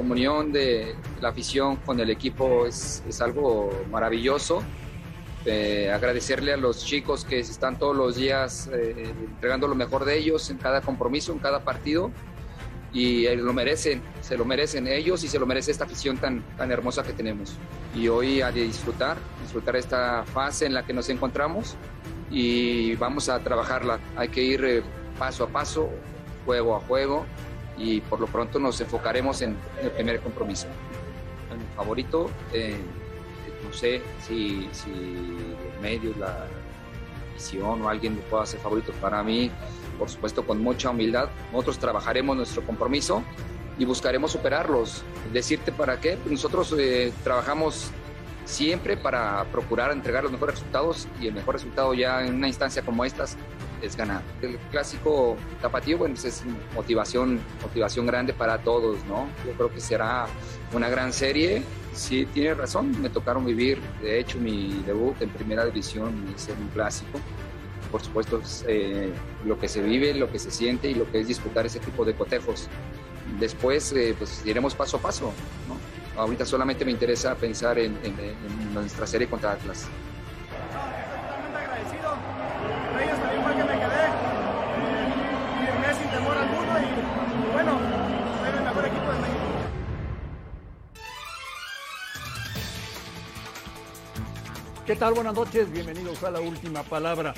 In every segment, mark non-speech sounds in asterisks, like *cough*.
Comunión de la afición con el equipo es, es algo maravilloso. Eh, agradecerle a los chicos que están todos los días eh, entregando lo mejor de ellos en cada compromiso, en cada partido. Y eh, lo merecen, se lo merecen ellos y se lo merece esta afición tan, tan hermosa que tenemos. Y hoy a disfrutar, disfrutar esta fase en la que nos encontramos y vamos a trabajarla. Hay que ir eh, paso a paso, juego a juego y por lo pronto nos enfocaremos en, el primer compromiso. Mi favorito, eh, no sé si, si los medios, la visión o alguien lo pueda hacer favorito para mí, por supuesto con mucha humildad. Nosotros trabajaremos nuestro compromiso y buscaremos superarlos. Decirte para qué, nosotros eh, trabajamos siempre para procurar entregar los mejores resultados y el mejor resultado ya en una instancia como estas es ganar. El clásico tapatío, bueno, pues es motivación, motivación grande para todos, ¿no? Yo creo que será una gran serie. Sí, tiene razón, me tocaron vivir, de hecho, mi debut en primera división es un clásico. Por supuesto, es, eh, lo que se vive, lo que se siente y lo que es disputar ese tipo de cotejos. Después, eh, pues iremos paso a paso, ¿no? Ahorita solamente me interesa pensar en, en, en nuestra serie contra Atlas. ¿Qué tal? Buenas noches, bienvenidos a la última palabra.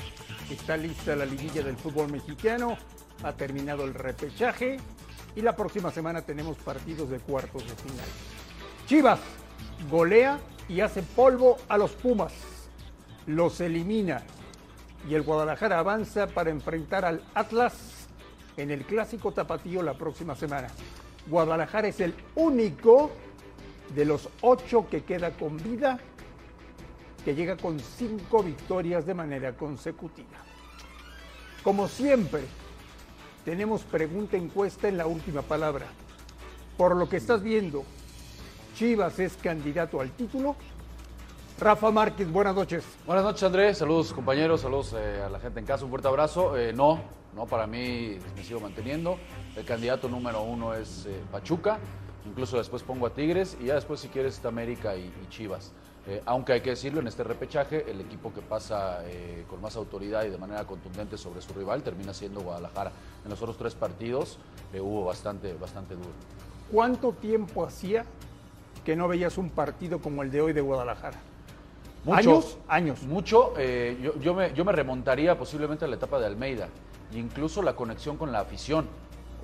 Está lista la liguilla del fútbol mexicano, ha terminado el repechaje y la próxima semana tenemos partidos de cuartos de final. Chivas golea y hace polvo a los Pumas, los elimina y el Guadalajara avanza para enfrentar al Atlas en el clásico tapatío la próxima semana. Guadalajara es el único de los ocho que queda con vida que llega con cinco victorias de manera consecutiva. Como siempre, tenemos pregunta encuesta en la última palabra. Por lo que estás viendo, Chivas es candidato al título. Rafa Márquez, buenas noches. Buenas noches, Andrés. Saludos, compañeros. Saludos eh, a la gente en casa. Un fuerte abrazo. Eh, no, no, para mí me sigo manteniendo. El candidato número uno es eh, Pachuca. Incluso después pongo a Tigres y ya después, si quieres, está América y Chivas. Eh, aunque hay que decirlo, en este repechaje, el equipo que pasa eh, con más autoridad y de manera contundente sobre su rival termina siendo Guadalajara. En los otros tres partidos eh, hubo bastante, bastante duro. ¿Cuánto tiempo hacía que no veías un partido como el de hoy de Guadalajara? Mucho, ¿Años? Años. Mucho. eh, yo, yo me, yo me remontaría posiblemente a la etapa de Almeida, incluso la conexión con la afición.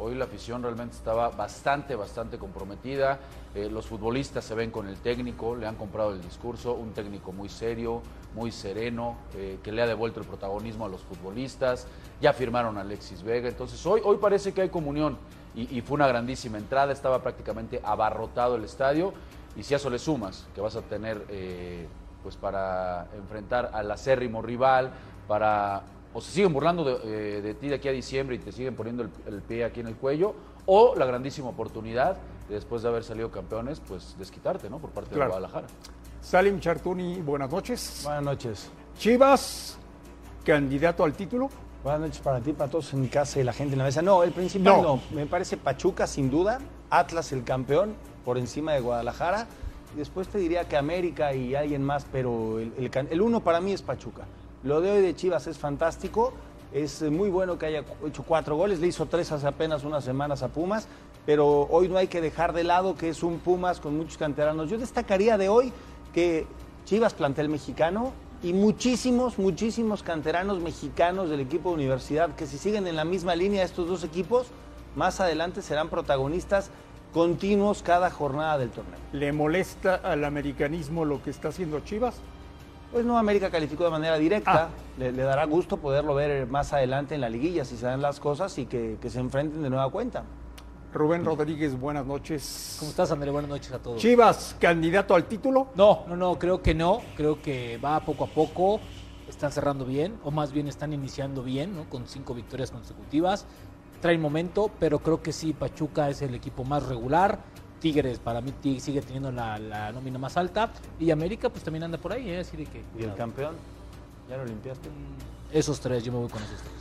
Hoy la afición realmente estaba bastante, bastante comprometida. Eh, los futbolistas se ven con el técnico, le han comprado el discurso, un técnico muy serio, muy sereno, eh, que le ha devuelto el protagonismo a los futbolistas. Ya firmaron a Alexis Vega. Entonces hoy, hoy parece que hay comunión y, fue una grandísima entrada. Estaba prácticamente abarrotado el estadio. Y si a eso le sumas que vas a tener eh, pues para enfrentar al acérrimo rival, para o se siguen burlando de, eh, de ti de aquí a diciembre y te siguen poniendo el, el pie aquí en el cuello, o la grandísima oportunidad de después de haber salido campeones, pues desquitarte, ¿no? Por parte Claro. de Guadalajara. Salim Chartuni, buenas noches. Buenas noches. Chivas, candidato al título. Buenas noches para ti, para todos en casa y la gente en la mesa. No, el principal No. no. Me parece Pachuca sin duda, Atlas el campeón por encima de Guadalajara. Después te diría que América y alguien más, pero el, el can- el uno para mí es Pachuca. Lo de hoy de Chivas es fantástico. Es eh, muy bueno que haya hecho cuatro goles. Le hizo tres hace apenas unas semanas a Pumas. Pero hoy no hay que dejar de lado que es un Pumas con muchos canteranos. Yo destacaría de hoy que Chivas, plantel mexicano, y muchísimos, muchísimos canteranos mexicanos del equipo de universidad que si siguen en la misma línea estos dos equipos, más adelante serán protagonistas continuos cada jornada del torneo. ¿Le molesta al americanismo lo que está haciendo Chivas? Pues no, América calificó de manera directa. Ah. Le, le dará gusto poderlo ver más adelante en la liguilla si se dan las cosas y que, que se enfrenten de nueva cuenta. Rubén Rodríguez, buenas noches. ¿Cómo estás, André? Buenas noches a todos. Chivas, candidato al título. No, no, no, creo que no. Creo que va poco a poco. Están cerrando bien, o más bien están iniciando bien, ¿no? Con cinco victorias consecutivas. Traen momento, pero creo que sí, Pachuca es el equipo más regular. Tigres, para mí, Tig- sigue teniendo la, la nómina más alta. Y América, pues también anda por ahí, ¿eh? Así de que. ¿Y el campeón? ¿Ya lo limpiaste? Esos tres, yo me voy con esos tres.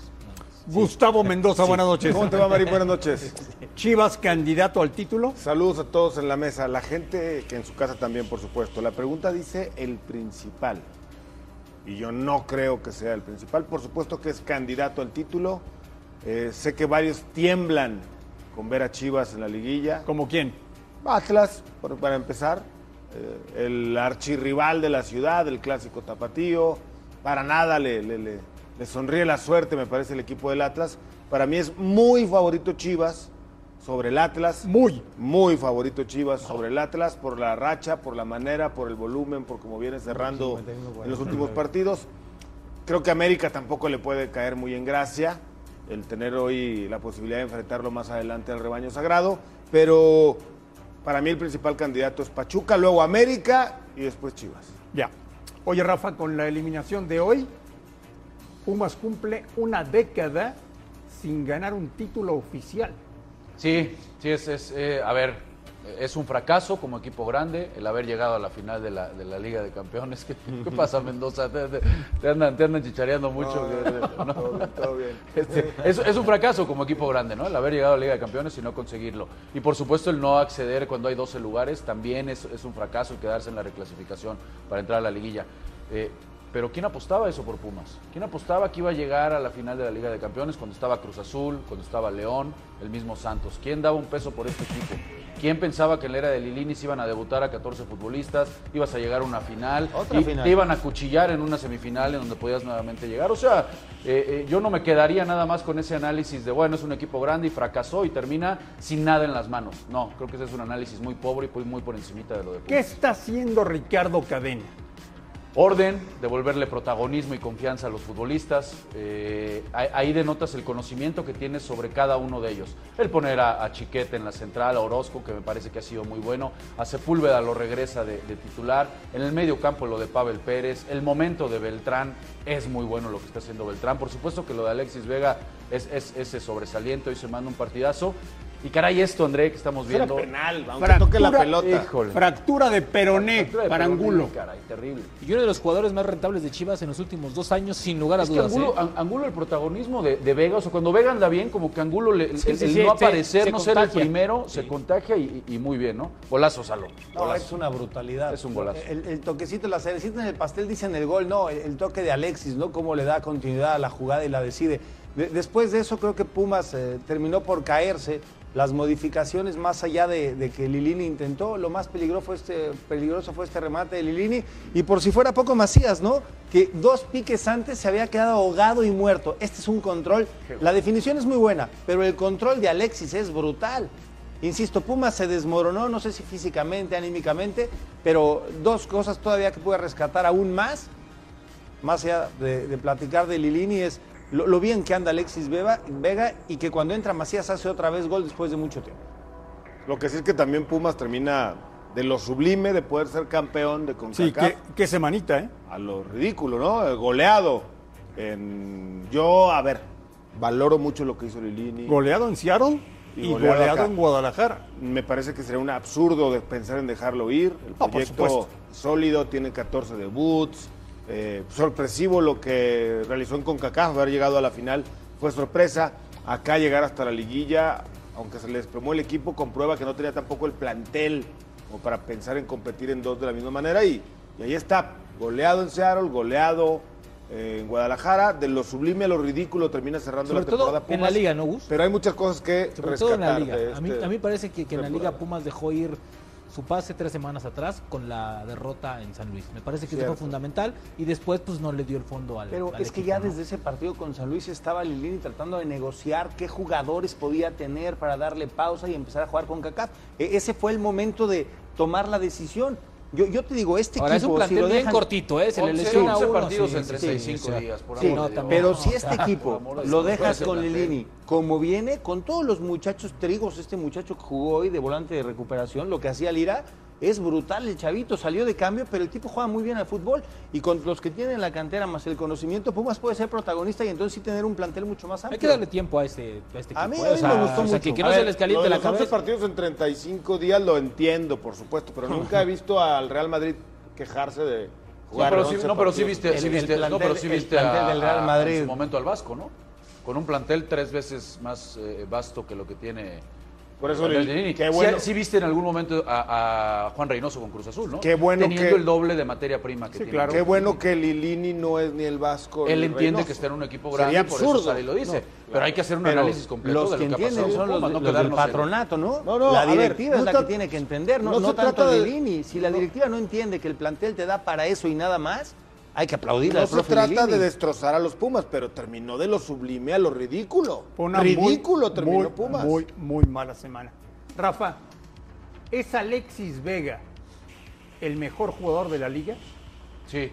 Gustavo Mendoza, buenas noches. ¿Cómo te va, Mari? Buenas noches. *laughs* Chivas, candidato al título. Saludos a todos en la mesa, la gente que en su casa también, por supuesto. La pregunta dice el principal. Y yo no creo que sea el principal. Por supuesto que es candidato al título. Eh, sé que varios tiemblan con ver a Chivas en la liguilla. ¿Como quién? Atlas, por- para empezar, eh, el archirrival de la ciudad, el clásico tapatío. Para nada le, le- le- le sonríe la suerte, me parece, el equipo del Atlas. Para mí es muy favorito Chivas sobre el Atlas. Muy. Muy favorito Chivas sobre el Atlas por la racha, por la manera, por el volumen, por cómo viene cerrando en los últimos partidos. Creo que América tampoco le puede caer muy en gracia el tener hoy la posibilidad de enfrentarlo más adelante al rebaño sagrado, pero para mí el principal candidato es Pachuca, luego América y después Chivas. Ya. Oye, Rafa, con la eliminación de hoy, Pumas cumple una década sin ganar un título oficial. Sí, sí, es, es, eh, a ver, es un fracaso como equipo grande el haber llegado a la final de la, de la Liga de Campeones. *laughs* ¿Qué, qué pasa, Mendoza? Te, te- te andan, te andan chichareando mucho. ¿no? Todo bien, todo *laughs* bien. Este, es, es un fracaso como equipo grande, ¿no? El haber llegado a la Liga de Campeones y no conseguirlo. Y por supuesto el no acceder cuando hay 12 lugares también es, es un fracaso el quedarse en la reclasificación para entrar a la liguilla. Eh, pero ¿quién apostaba eso por Pumas? ¿Quién apostaba que iba a llegar a la final de la Liga de Campeones cuando estaba Cruz Azul, cuando estaba León, el mismo Santos? ¿Quién daba un peso por este equipo? ¿Quién pensaba que en la era de Lilini se iban a debutar a 14 futbolistas, ibas a llegar a una final, Otra y final. te iban a cuchillar en una semifinal en donde podías nuevamente llegar? O sea, eh, eh, yo no me quedaría nada más con ese análisis de, bueno, es un equipo grande y fracasó y termina sin nada en las manos. No, creo que ese es un análisis muy pobre y muy, por encimita de lo de ¿Qué Pumas. está haciendo Ricardo Cadena? Orden, devolverle protagonismo y confianza a los futbolistas. eh, ahí- denotas el conocimiento que tienes sobre cada uno de ellos. El poner a, Chiquete en la central, a Orozco, que me parece que ha sido muy bueno. A Sepúlveda lo regresa de, titular. En el medio campo lo de Pavel Pérez. El momento de Beltrán es muy bueno lo que está haciendo Beltrán. Por supuesto que lo de Alexis Vega es, es ese sobresaliente. Hoy se manda un partidazo. Y caray, esto, André, que estamos Era viendo. penal, aunque toque la Fractura- pelota. Híjole. Fractura de peroné Fractura de para peroné, Angulo. Caray, terrible. Y uno de los jugadores más rentables de Chivas en los últimos dos años, sin lugar a Es que dudas. Angulo, ¿eh? An- Angulo, el protagonismo de, de Vega, o sea, cuando Vega anda bien, como que Angulo, le- el, Sí, el sí, no aparecer, se no ser el primero, se contagia y, y muy bien, ¿no? Golazo, Salo. No, Golazo. es una brutalidad. Es un golazo. El, el toquecito, la cerecita en el pastel dicen el gol, no, el, el toque de Alexis, ¿no? Cómo le da continuidad a la jugada y la decide. De- después de eso creo que Pumas eh, terminó por caerse. Las modificaciones más allá de, de que Lilini intentó, lo más peligroso fue, este, peligroso fue este remate de Lilini. Y por si fuera poco Macías, ¿no? Que dos piques antes se había quedado ahogado y muerto. Este es un control. La definición es muy buena, pero el control de Alexis es brutal. Insisto, Pumas se desmoronó, no sé si físicamente, anímicamente, pero dos cosas todavía que puede rescatar aún más, más allá de, de platicar de Lilini, es lo, lo bien que anda Alexis Vega, Vega y que cuando entra Macías hace otra vez gol después de mucho tiempo. Lo que sí es que también Pumas termina de lo sublime de poder ser campeón de Sí, CONCACAF qué, qué semanita, ¿eh? a lo ridículo, ¿no? Eh, Goleado. En- yo, a ver, valoro mucho lo que hizo Lilini. Goleado en Seattle Y y, goleado en Guadalajara. Me parece que sería un absurdo de pensar en dejarlo ir. El por proyecto sólido, tiene 14 debuts. Eh, sorpresivo lo que realizó en CONCACAF, haber llegado a la final fue sorpresa. Acá llegar hasta la liguilla, aunque se le desplomó el equipo, comprueba que no tenía tampoco el plantel como para pensar en competir en dos de la misma manera. Y, y ahí está, goleado en Seattle, goleado eh, en Guadalajara. De lo sublime a lo ridículo termina cerrando Sobre la temporada todo en la Pumas. liga, ¿no, Gus? Pero hay muchas cosas que Sobre rescatar todo en la liga. de A mí, este- a mí parece que, que en la liga. Pumas dejó ir su pase tres semanas atrás con la derrota en San Luis. Me parece que eso fue fundamental y después pues no le dio el fondo al Pero al es que ya ¿no? desde ese partido con San Luis estaba Lilini tratando de negociar qué jugadores podía tener para darle pausa y empezar a jugar con CACAF. E- ese fue el momento de tomar la decisión. Yo, yo te digo, este Ahora es equipo, un si plantel lo bien dejan- cortito, ¿eh? Se le 11, lesiona 11 uno. partidos sí, en sí, 35 sí, sea, días, por Sí, amor no, de Dios. también. pero No, si este equipo lo dejas con. Lilini, como viene, con todos los muchachos trigos, este muchacho que jugó hoy de volante de recuperación, lo que hacía Lira, es brutal el chavito, salió de cambio, pero el tipo juega muy bien al fútbol y con los que tienen la cantera más el conocimiento, Pumas puede ser protagonista y entonces sí tener un plantel mucho más amplio. Hay que darle tiempo a este, a este equipo. A mí- ¿eh? a mí O sea, me gustó o sea, mucho. que, que A no ver, se les lo de la los 11 cabeza. partidos en 35 días lo entiendo, por supuesto, pero nunca he visto al Real Madrid quejarse de No, jugar pero, sí, 11 no, pero sí viste, sí El- el viste, no, plantel- pero sí el viste plantel a- del Real a- Madrid. en su momento al Vasco, ¿no? Con un plantel tres veces más eh, vasto que lo que tiene. Por eso, Lilini. qué Sí- bueno. Sí, viste en algún momento a, a Juan Reynoso con Cruz Azul, ¿no? Qué bueno Teniendo que- el doble de materia prima que Sí, tiene. claro. Qué bueno que Lilini no es ni el Vasco. Él ni entiende Reynoso. que está en un equipo Sería grande, por eso absurdo. sale y lo dice. No, Pero hay que hacer un Pero análisis completo los de que lo que ha pasado entienden son los, no los del patronato, ¿no? No, no, la ver, directiva no es la que tiene que entender, no, no no tanto trata de de- Lini. Si la directiva no entiende que el plantel te da para eso y nada más, hay que aplaudirle No al se profe trata Lilini. de destrozar a los Pumas, pero terminó de lo sublime a lo ridículo. Una muy- ridículo terminó muy, Pumas. Muy, muy mala semana. Rafa, ¿es Alexis Vega el mejor jugador de la liga? Sí.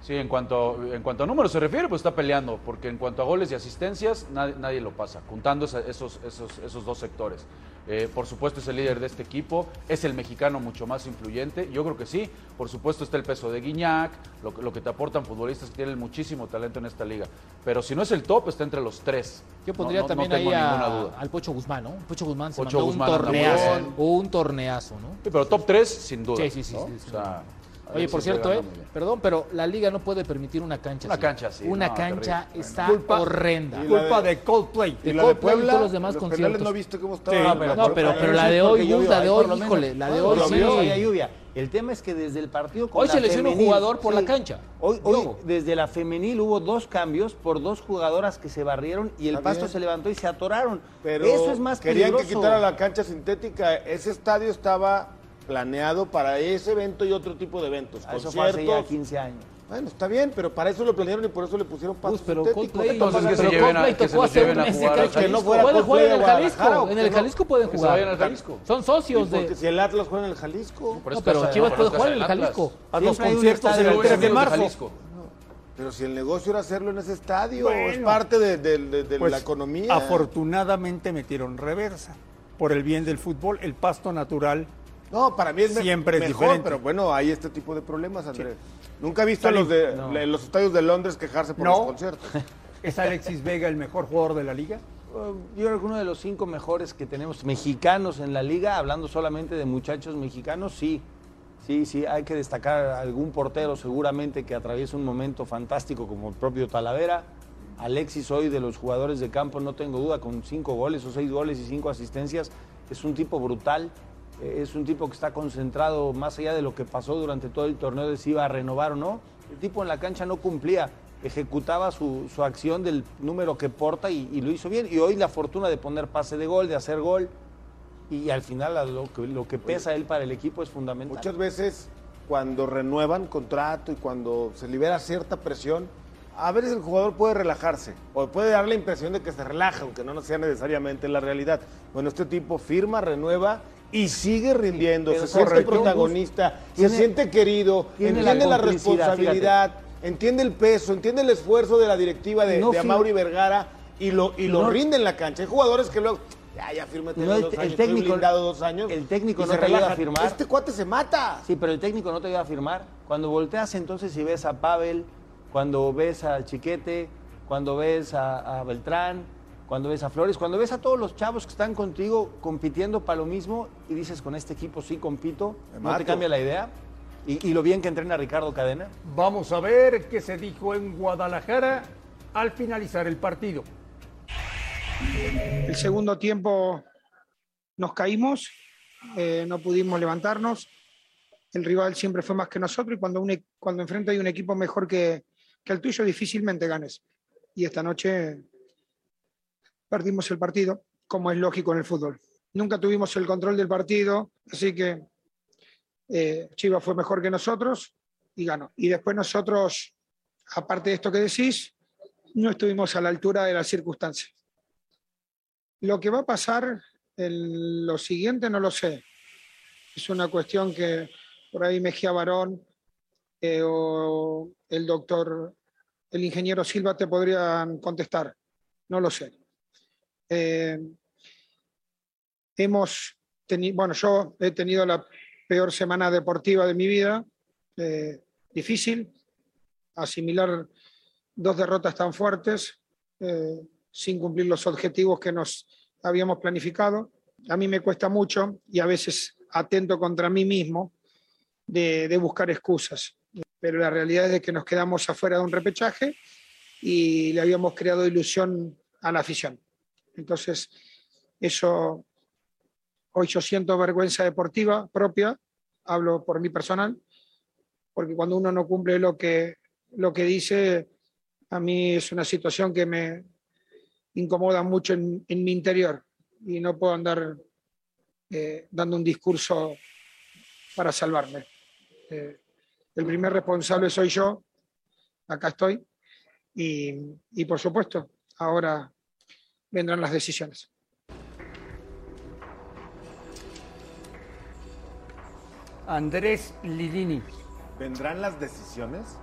Sí, en cuanto, en cuanto a números se refiere, pues está peleando, porque en cuanto a goles y asistencias, nadie, nadie lo pasa, juntando esa- esos, esos, esos dos sectores. Eh, por supuesto es el líder de este equipo, es el mexicano mucho más influyente, yo creo que sí, por supuesto está el peso de Guiñac, lo, que- lo que te aportan futbolistas que tienen muchísimo talento en esta liga, pero si no es el top, está entre los tres. Yo pondría no- no también tengo ahí ninguna duda. al Pocho Guzmán, ¿no? Pocho Guzmán se Pocho mandó Guzmán un torneazo, un torneazo, ¿no? Sí, pero top 3 sin duda. Sí, sí, sí, sí, sí. O sea, Oye, por cierto, eh, perdón, pero la liga no puede permitir una cancha Una así. cancha así, Una no, cancha terrible. está Culpa- horrenda. Y Culpa de- de Coldplay. de Y la de Coldplay y Puebla, todos los demás los conciertos. no viste cómo estaba. Sí, la- no, pero- No, pero, la- pero la de hoy, llovió, la de hoy, híjole, la de hoy sí. había lluvia. El tema es que desde el partido con Hoy la se lesionó un jugador por la cancha. Hoy, desde la femenil hubo dos cambios por dos jugadoras que se barrieron y el pasto se levantó y se atoraron. Pero Eso es más querían peligroso. que quitara la cancha sintética. Ese estadio estaba planeado para ese evento y otro tipo de eventos. Ah, Eso fue hace ya conciertos. 15 años. Bueno, está bien, pero para eso lo planearon y por eso le pusieron pasto Pues, pero. Coldplay, Entonces, que pero se lleven a- que se tocó los hacer lleven un a ese jugar a cancha. Que no fuera Pueden jugar en el Jalisco. En ¿o el? Jalisco pueden Que se jugar. vayan al Jalisco. Son socios Porque de. si el Atlas juega en el Jalisco. Por No, pero Chivas puede jugar en el. Jalisco. A los Siempre hay un conciertos en el de 3 de marzo. Jalisco. Pero si el negocio era hacerlo en ese estadio, Bueno. es parte de, de- de- de Pues, la economía. Afortunadamente metieron reversa. Por el bien del fútbol, el pasto natural. No, para mí es Siempre es mejor, diferente. pero bueno, hay este tipo de problemas, Andrés. Nunca he visto a Salim, los de no. los estadios de Londres quejarse por No. los conciertos. *laughs* ¿Es Alexis Vega el mejor jugador de la liga? Uh, Yo creo que uno de los cinco mejores que tenemos mexicanos en la liga, hablando solamente de muchachos mexicanos, sí. Sí, sí, hay que destacar a algún portero seguramente que atraviesa un momento fantástico como el propio Talavera. Alexis hoy de los jugadores de campo, no tengo duda, con cinco goles o seis goles y cinco asistencias, es un tipo brutal, es un tipo que está concentrado más allá de lo que pasó durante todo el torneo de si iba a renovar o no. El tipo en la cancha no cumplía, ejecutaba su, su acción del número que porta y, y lo hizo bien. Y hoy la fortuna de poner pase de gol, de hacer gol. Y al final lo que, lo que pesa él para el equipo es fundamental. Muchas veces cuando renuevan contrato y cuando se libera cierta presión, a veces el jugador puede relajarse o puede dar la impresión de que se relaja, aunque no sea necesariamente la realidad. Bueno, este tipo firma, renueva y sigue rindiendo, se siente protagonista, se siente querido, la entiende la, responsabilidad, entiende el peso, entiende el esfuerzo de la directiva de, No de Amaury Vergara y lo, y lo No- rinde en la cancha. Hay jugadores que luego, ya, ya, fírmate No, el- dos el años, técnico- blindado dos años. el técnico y no te ayuda a relaja. firmar. Este cuate se mata. Sí, pero el técnico no te iba a firmar. Cuando volteas entonces y ves a Pavel, cuando ves a Chiquete, cuando ves a, a Beltrán, cuando ves a Flores, cuando ves a todos los chavos que están contigo compitiendo para lo mismo y dices con este equipo sí compito, Me ¿no te cambia la idea? Y, y lo bien que entrena Ricardo Cadena. Vamos a ver qué se dijo en Guadalajara al finalizar el partido. El segundo tiempo nos caímos, eh, no pudimos levantarnos. El rival siempre fue más que nosotros y cuando, un e- cuando enfrente hay un equipo mejor que, que el tuyo, difícilmente ganes. Y esta noche perdimos el partido, como es lógico en el fútbol. nunca tuvimos el control del partido, así que eh, Chivas fue mejor que nosotros y ganó. Y después nosotros, aparte de esto que decís, no estuvimos a la altura de las circunstancias. Lo que va a pasar en lo siguiente no lo sé. Es una cuestión que por ahí Mejía Barón eh, o el doctor, el ingeniero Silva te podrían contestar. No lo sé. Eh, hemos tenido, bueno, yo he tenido la peor semana deportiva de mi vida, eh, difícil, asimilar dos derrotas tan fuertes eh, sin cumplir los objetivos que nos habíamos planificado. A mí me cuesta mucho y a veces atento contra mí mismo de, de buscar excusas, pero la realidad es de que nos quedamos afuera de un repechaje y le habíamos creado ilusión a la afición. Entonces, eso Hoy yo siento vergüenza deportiva propia, hablo por mi personal, porque cuando uno no cumple lo que, lo que dice, a mí es una situación que me incomoda mucho en, en mi interior y no puedo andar eh, dando un discurso para salvarme. Eh, el primer responsable soy yo, acá estoy, y, y por supuesto, ahora vendrán las decisiones. Andrés Lilini. ¿Vendrán las decisiones?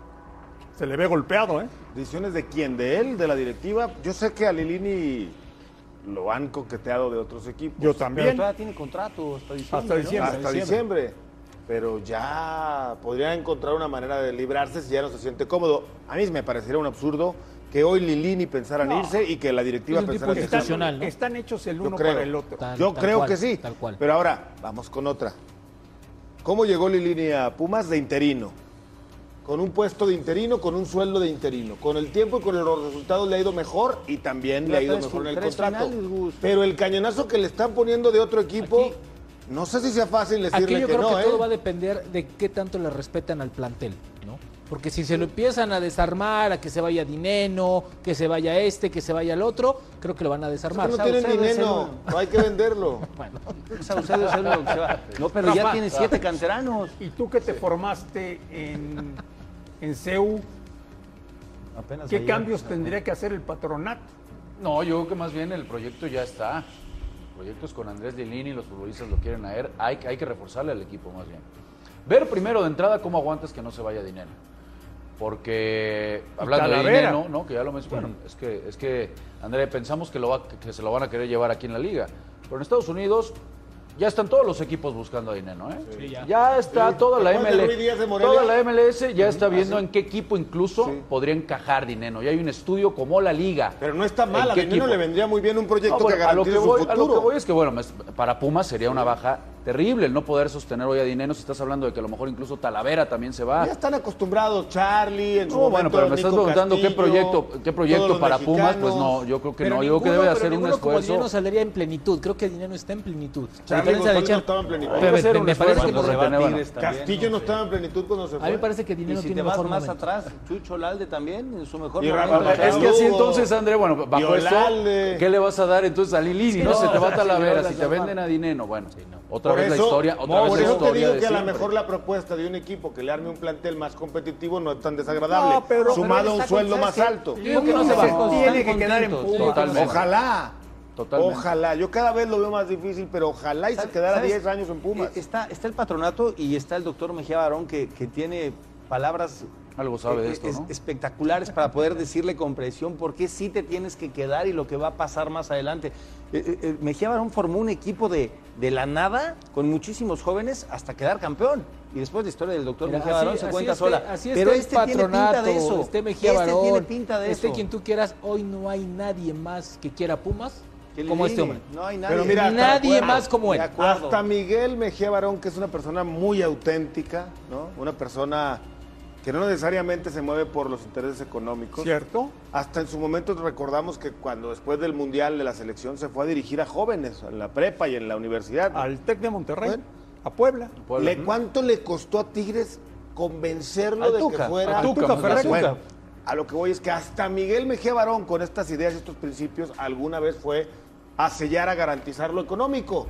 Se le ve golpeado, ¿eh? ¿Decisiones de quién? ¿De él? ¿De la directiva? Yo sé que a Lilini lo han coqueteado de otros equipos. Yo Pero también. todavía tiene contrato hasta diciembre. Hasta ¿no? diciembre. Hasta diciembre. Pero ya podría encontrar una manera de librarse si ya no se siente cómodo. A mí me parecería un absurdo que hoy Lilini pensara en irse y que la directiva Es pensara en Están, ¿no? están hechos el Yo uno creo. para el otro. Tal- Yo tal creo cual, que sí. tal cual. Pero ahora, vamos con otra. ¿Cómo llegó Lilini a Pumas de interino? Con un puesto de interino, con un sueldo de interino. Con el tiempo y con los resultados le ha ido mejor y también le ha ido mejor en el contrato. finales. Pero el cañonazo que le están poniendo de otro equipo, Aquí- no sé si sea fácil decirle Aquí yo que creo no, que ¿eh? todo va a depender de qué tanto le respetan al plantel. Porque si se lo empiezan a desarmar, a que se vaya Dineno, que se vaya este, que se vaya el otro, creo que lo van a desarmar. no tienen dinero, no hay que venderlo. *laughs* Bueno, Saucedo es el que se va. *laughs* No, pero ya tiene siete canteranos. Y tú que te formaste en, en CEU, Apenas ¿qué ayer. cambios tendría que hacer el patronato? No, yo creo que más bien el proyecto ya está. El proyecto es con Andrés Lilini, los futbolistas lo quieren a él. Hay, hay que reforzarle al equipo más bien. Ver primero de entrada cómo aguantas que no se vaya dinero. Porque hablando de dinero, ¿no? Que ya lo mencionaron. Es que, es que, André, pensamos que, lo va, que se lo van a querer llevar aquí en la liga. Pero en Estados Unidos ya están todos los equipos buscando a dinero, ¿eh? Sí, ya. ya. está Sí. toda la ¿Te acuerdas de MLS. Toda la MLS ya está Ah, viendo sí. en qué equipo incluso Sí. podría encajar dinero. Y hay un estudio como la liga. Pero no está mal, ¿En a equipo? le vendría muy bien un proyecto No, bueno, que a lo garantice que, su voy, futuro. a lo que voy es que, bueno, para Pumas sería una baja terrible el no poder sostener hoy a dinero si estás hablando de que a lo mejor incluso Talavera también se va. Ya están acostumbrados, Charlie, en su No, bueno, pero me estás preguntando qué proyecto, qué proyecto para Pumas, pues no, yo creo que pero no, yo creo que debe hacer un esfuerzo. Dineno saldría en plenitud. Creo que Dineno está en plenitud. A Charlie diferencia de González no estaba en plenitud. Pero me- parece que por no- retener, bueno. Castillo no sé. estaba en plenitud cuando se A fue. mí me parece que si tiene te vas mejor más momento. atrás, Chucho Lalde también, en su mejor Y momento. Es que así entonces, André, bueno, bajo eso, Violalde. ¿qué le vas a dar entonces a Lilini? No, no, se te va sea, Talavera, si no, te no, venden a dinero, bueno, otra Por vez la eso- historia, otra por vez la eso te digo que a lo mejor la propuesta de un equipo que le arme un plantel más competitivo no es tan desagradable, No, pero- sumado pero a un sueldo más alto. Yo digo que no se va. Tiene que quedar en. Totalmente. Ojalá. Totalmente. Ojalá. Yo cada vez lo veo más difícil, pero ojalá y se quedara ¿Sabes? 10 años en Pumas. Eh, Está, está el patronato y está el doctor Mejía Barón que, que tiene palabras Algo sabe de eh, esto, es- ¿no? espectaculares para poder decirle con presión por qué sí te tienes que quedar y lo que va a pasar más adelante. Eh, Mejía Barón formó un equipo de, de la nada con muchísimos jóvenes hasta quedar campeón. Y después la historia del doctor Mira, Mejía así- Barón se cuenta esté- sola. Así Pero este tiene pinta de eso. Esté Mejía este Barón, tiene pinta de esté eso. quien tú quieras. Hoy no hay nadie más que quiera Pumas como este hombre. No hay nadie. Pero mira, nadie más como él. Hasta Miguel Mejía Barón, que es una persona muy auténtica, ¿no? Una persona que no necesariamente se mueve por los intereses económicos. ¿Cierto? Hasta en su momento recordamos que cuando después del Mundial de la selección se fue a dirigir a jóvenes en la prepa y en la universidad. Al TEC de Monterrey, Bueno. a Puebla. Puebla. ¿Le, ¿Cuánto le costó a Tigres convencerlo Al de Tuca, que fuera al Tuca, bien. Bueno, a lo que voy es que hasta Miguel Mejía Barón con estas ideas y estos principios alguna vez fue a sellar, a garantizar lo económico.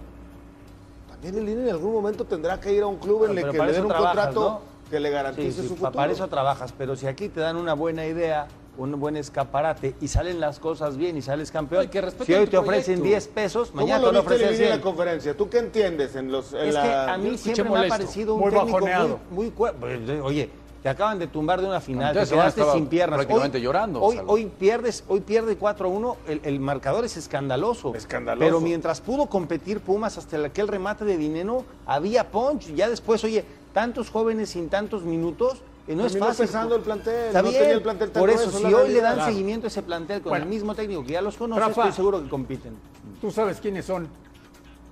Viene Lini en algún momento tendrá que ir a un club en el que le den un trabajas, contrato ¿no? Que le garantice sí, su pa- futuro. para eso trabajas, pero si aquí te dan una buena idea, un buen escaparate y salen las cosas bien y sales campeón, si hoy te ofrecen proyecto. 10 pesos, ¿Cómo mañana lo te van a viste ofrecer Lini en 100. la conferencia? ¿Tú qué entiendes en los en Es la- que a mí siempre me ha parecido un muy técnico bajoneado. muy, muy pues, Oye, te acaban de tumbar de una final, Entonces, te quedaste sin piernas. prácticamente llorando, Hoy, hoy pierdes, hoy pierde 4-1, el, el marcador es escandaloso. Escandaloso. Pero mientras pudo competir Pumas hasta aquel remate de dinero, había punch. Ya después, oye, tantos jóvenes sin tantos minutos, eh, no es fácil. pesando el plantel, Está no bien, tenía el plantel tan Por eso, grueso, si hoy le dan seguimiento a ese plantel con Bueno. el mismo técnico que ya los conoce, Rafa. estoy seguro que compiten. Tú sabes quiénes son.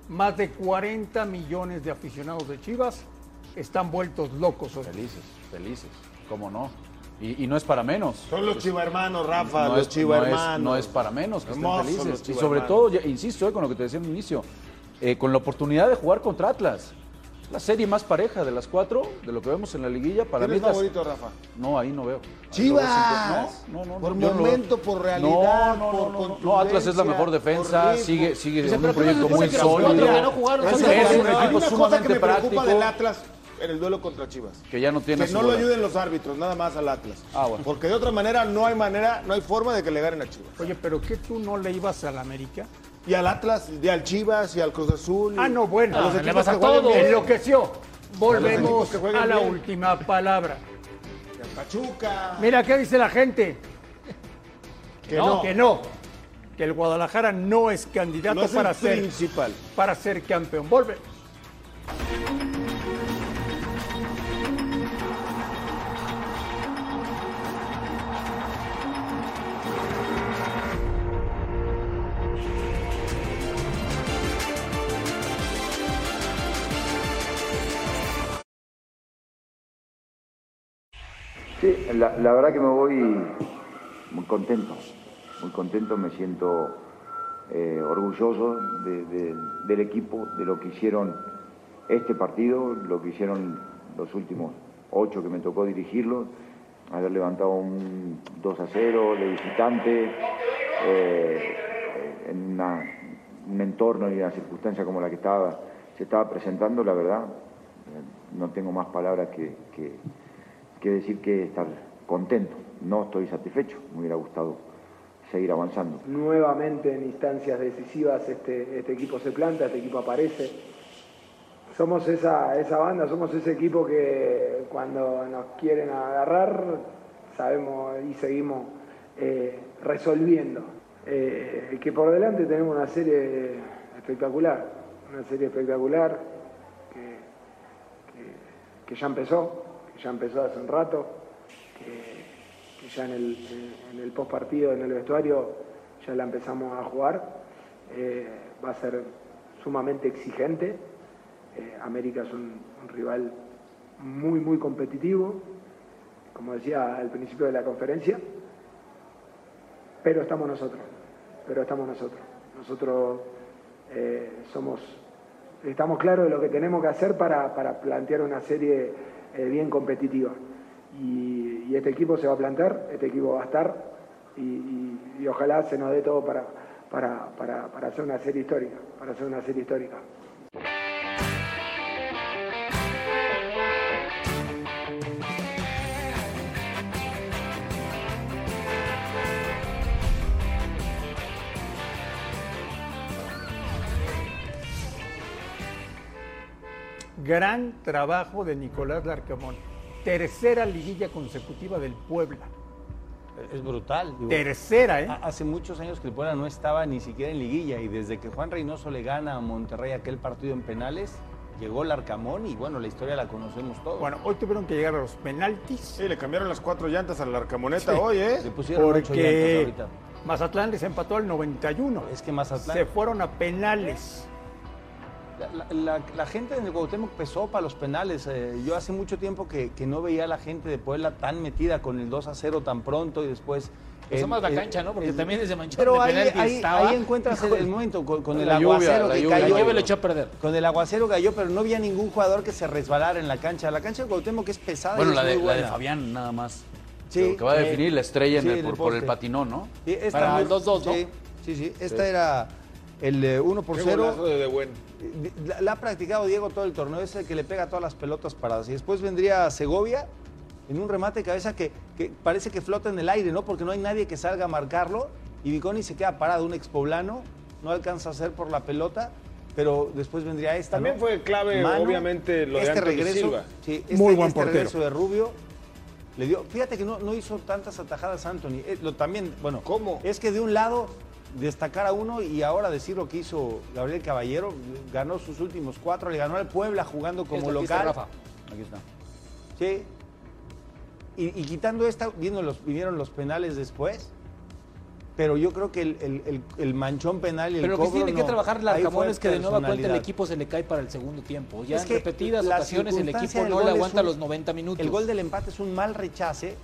Más de 40 millones de aficionados de Chivas están vueltos locos hoy. Felices, felices, cómo no. Y, y no es para menos. Son los chiva hermanos, Rafa, no los es, chiva no no es para menos que estén felices. Y sobre todo, ya- insisto, eh, con lo que te decía al inicio, eh, con la oportunidad de jugar contra Atlas. La serie más pareja de las cuatro, de lo que vemos en la liguilla, para ¿Quién mí es las- favorito, Rafa? No, ahí no veo. Chivas. No, no, no. Por no momento, por realidad, No, no, por no, Atlas es la mejor defensa, sigue, sigue en pero un ¿qué no se proyecto muy sólido. es un equipo sumamente práctico. del Atlas en el duelo contra Chivas. Que ya no tiene Que no lo ayuden los árbitros, nada más al Atlas. Ah, bueno. Porque de otra manera no hay manera, no hay forma de que le ganen a Chivas. Oye, pero ¿qué tú no le ibas al América? Y al Atlas, y al Chivas, y al Cruz Azul. y Ah, no, bueno. A los le equipos vas a todo. bien. Enloqueció. Volvemos a la bien. última palabra. Y al Pachuca. Mira, ¿qué dice la gente? que no. Que no. Que el Guadalajara no es candidato No es para el ser principal. para ser campeón. Volve. Sí, la, verdad que me voy muy contento, muy contento, me siento eh, orgulloso de- de- del equipo, de lo que hicieron este partido, lo que hicieron los últimos ocho que me tocó dirigirlo, haber levantado un 2 a 0 de visitante eh, en una- un entorno y una circunstancia como la que estaba, se estaba presentando, la verdad, eh, no tengo más palabras que que decir que estar contento. No estoy satisfecho, me hubiera gustado seguir avanzando. Nuevamente en instancias decisivas este, este equipo se planta, este equipo aparece. Somos esa, banda, somos ese equipo que cuando nos quieren agarrar sabemos y seguimos eh, resolviendo. Eh, que por delante tenemos una serie espectacular, una serie espectacular que, ya empezó, ya empezó hace un rato, que, ya en el, en el post partido, en el vestuario, ya la empezamos a jugar. Eh, va a ser sumamente exigente. Eh, América es un, un rival muy, muy competitivo, como decía al principio de la conferencia, pero estamos nosotros, pero estamos nosotros. Nosotros eh, somos, estamos claros de lo que tenemos que hacer para, para plantear una serie eh, bien competitiva. Y, este equipo se va a plantar, este equipo va a estar y, y- y ojalá se nos dé todo para, para, para, para hacer una serie histórica, para hacer una serie histórica. Gran trabajo de Nicolás Larcamón. Tercera liguilla consecutiva del Puebla. Es brutal. digo. Tercera, ¿eh? Ha- Hace muchos años que el Puebla no estaba ni siquiera en liguilla y desde que Juan Reynoso le gana a Monterrey aquel partido en penales, llegó el Arcamón y bueno, la historia la conocemos todos. Bueno, hoy tuvieron que llegar a los penaltis Sí, le cambiaron las cuatro llantas a la arcamoneta Sí. hoy, ¿eh? le pusieron ocho llantas porque ahorita. Mazatlán les empató al 91. Es que Mazatlán... Se fueron a penales. La, la- la- la gente en el Cuauhtémoc pesó para los penales. eh, yo hace mucho tiempo que, que no veía a la gente de Puebla tan metida con el 2 a 0 tan pronto y después... Pesó el- más la el- cancha, ¿no? Porque el- también ese manchón Pero de ahí, ahí- estaba. ahí encuentras el, el momento con, con el La lluvia, aguacero la que lluvia. La cayó. lluvia lo echó a perder. Con el aguacero cayó, pero no había ningún jugador que se resbalara en la cancha. La cancha de Cuauhtémoc es pesada Bueno, y la es de, muy la de buena. Fabián nada más. Sí, que va a eh, definir la estrella en sí, el- en por, el por el poste. patinón, ¿no? Sí, esta Para el 2-2, ¿no? Sí, sí, sí. Esta era El eh, 1 por Qué 0. golazo de De Buen. La, la ha practicado Diego todo el torneo, es el que le pega todas las pelotas paradas. Y después vendría Segovia en un remate de cabeza que, que parece que flota en el aire, ¿no? Porque no hay nadie que salga a marcarlo. Y Viconi se queda parado, un expoblano, no alcanza a hacer por la pelota, pero después vendría esta. También ¿no? fue clave, obviamente, lo de este Anthony regreso, Silva. sí, este, Muy buen este portero. regreso de Rubio le dio. Fíjate que no, no hizo tantas atajadas Anthony. Eh, lo también, bueno, ¿Cómo? Es que de un lado destacar a uno y ahora decir lo que hizo Gabriel Caballero, ganó sus últimos cuatro, le ganó al Puebla jugando como Esto local. Rafa. Aquí está. Sí. Y, y quitando esta, viendo los, vinieron los penales después. Pero yo creo que el, el- el- el manchón penal y el Pero lo que sí cobro tiene que trabajar Larcamón es que de nueva cuenta el equipo se le cae para el segundo tiempo. Ya Es en que repetidas ocasiones el equipo no le aguanta un- los 90 minutos. El gol del empate es un mal rechace.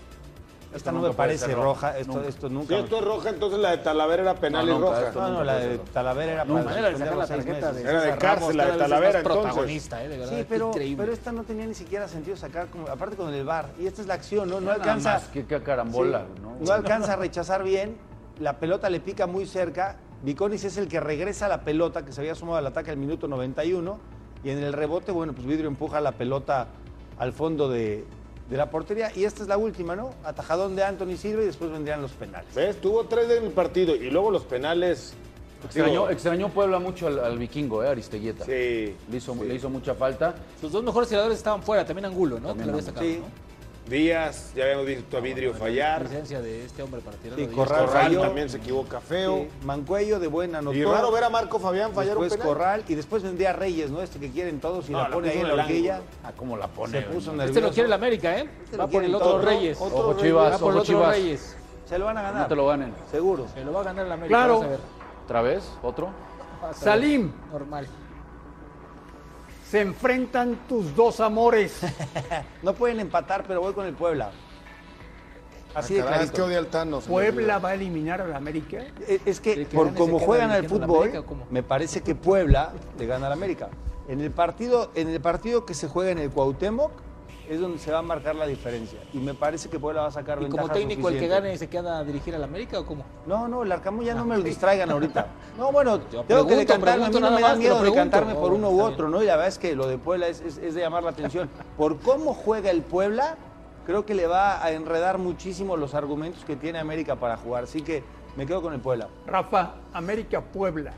Esta no me parece roja. roja. Esto, Nunca. esto Si nunca. esto es roja, entonces la de Talavera era penal No, y nunca, roja. No, no, la de. Talavera era para manera de sacar la tarjeta de meses. Era de cárcel, la de Talavera, entonces. protagonista, eh, de verdad, Sí, pero, pero esta no tenía ni siquiera sentido sacar, como- aparte con el bar. Y esta es la acción, ¿no? No alcanza. qué- qué carambola, Sí, ¿no? no alcanza a rechazar bien. La pelota le pica muy cerca. Viconis es el que regresa la pelota que se había sumado al ataque al minuto 91. Y en el rebote, bueno, pues Vidrio empuja la pelota al fondo de, de la portería. Y esta es la última, ¿no? Atajadón de Anthony Silva y después vendrían los penales. ¿Ves? Tuvo tres en el partido y luego los penales. Extrañó, Digo, extrañó Puebla mucho al, al vikingo, eh, Aristeguieta. Sí. Le hizo, sí. le hizo mucha falta. Sus dos mejores tiradores estaban fuera, también Angulo, ¿no? También que lo había Angulo. sacado, Sí. ¿no? Díaz, ya habíamos visto a Vidrio La fallar. licencia de este hombre para tirar Sí, Corral Corral falló. también se equivoca feo. Sí, Mancuello de buena anotó. Y raro ver a Marco Fabián fallar un Después penal. Corral y después vendría Reyes, ¿no? Este que quieren todos y No, la la pone ahí en la horquilla. Ah, cómo la pone. Se puso nervioso. Este lo quiere el América, ¿eh? Este Va lo por el otro. Reyes. Otro Ojo. Chivas, Va por el ojo Chivas. Reyes. Se lo van a ganar. No te lo ganen. Seguro. Se lo va a ganar el América. Claro. vas a ver. ¿Otra vez? ¿Otro? Salim. Normal. Se enfrentan tus dos amores. *laughs* No pueden empatar, pero voy con el Puebla. Así de Ah, es que odia al Tano. Puebla va a eliminar al América. Es- Es que Sí, que por como juegan al fútbol, me parece que Puebla le gana al América. En el partido, en el partido que se juega en el Cuauhtémoc es donde se va a marcar la diferencia. Y me parece que Puebla va a sacar ¿Y ventaja como técnico el que gane se queda a dirigir al América o cómo? No, no, el Arcamón ya no me lo distraigan ahorita. *laughs* No, bueno, tengo que pregunto, decantarme. A mí no me da miedo pregunto. decantarme por Oh, uno u otro, ¿no? Y la verdad es que lo de Puebla es, es- es de llamar la atención. Por cómo juega el Puebla, creo que le va a enredar muchísimo los argumentos que tiene América para jugar. Así que me quedo con el Puebla. Rafa, América Puebla.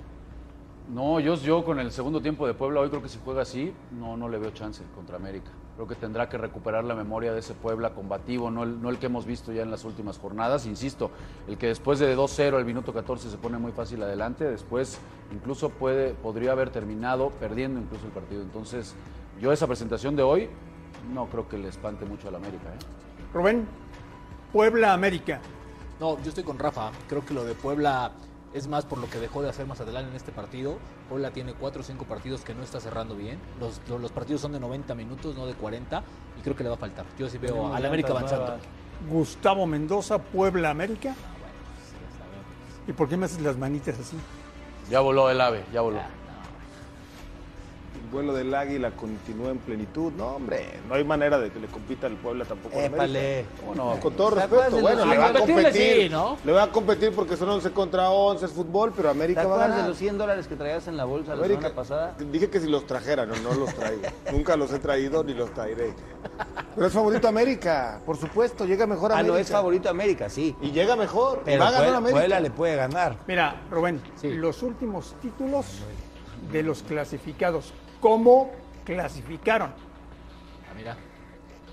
No, yo, yo con el segundo tiempo de Puebla, hoy creo que si juega así, no, no le veo chance contra América. Creo que tendrá que recuperar la memoria de ese Puebla combativo, no el, no el que hemos visto ya en las últimas jornadas. Insisto, el que después de 2-0 al minuto 14 se pone muy fácil adelante, después incluso puede, podría haber terminado perdiendo incluso el partido. Entonces, yo esa presentación de hoy no creo que le espante mucho al América. ¿eh? Rubén, Puebla América. No, yo estoy con Rafa. Creo que lo de Puebla es más por lo que dejó de hacer más adelante en este partido. Puebla tiene cuatro o cinco partidos que no está cerrando bien. Los, los, los partidos son de 90 minutos, no de 40. Y creo que le va a faltar. Yo sí veo Tenemos al América avanzando. nuevas. Gustavo Mendoza, Puebla América. ¿Y por qué me haces las manitas así? Ya voló el ave, ya voló. El vuelo del águila continúa en plenitud. No, hombre, no hay manera de que le compita al Puebla tampoco. Épale. ¿Cómo no? Con todo ¿Te acuerdas respeto, bueno, le va a competir. sí, ¿no? Le va a competir porque son 11 contra 11, es fútbol, pero ¿Te América va a ganar. de los 100 dólares que traías en la bolsa la América- semana pasada? Dije que si los trajera, no, no los traigo. *laughs* Nunca los he traído ni los traeré. Pero es favorito América, por supuesto, llega mejor Ah, América. no, es favorito América, sí. Y llega mejor, Pero va a ganar Puebla, América. Puebla le puede ganar. Mira, Rubén, Sí. los últimos títulos de los clasificados. ¿Cómo clasificaron? Ah, mira.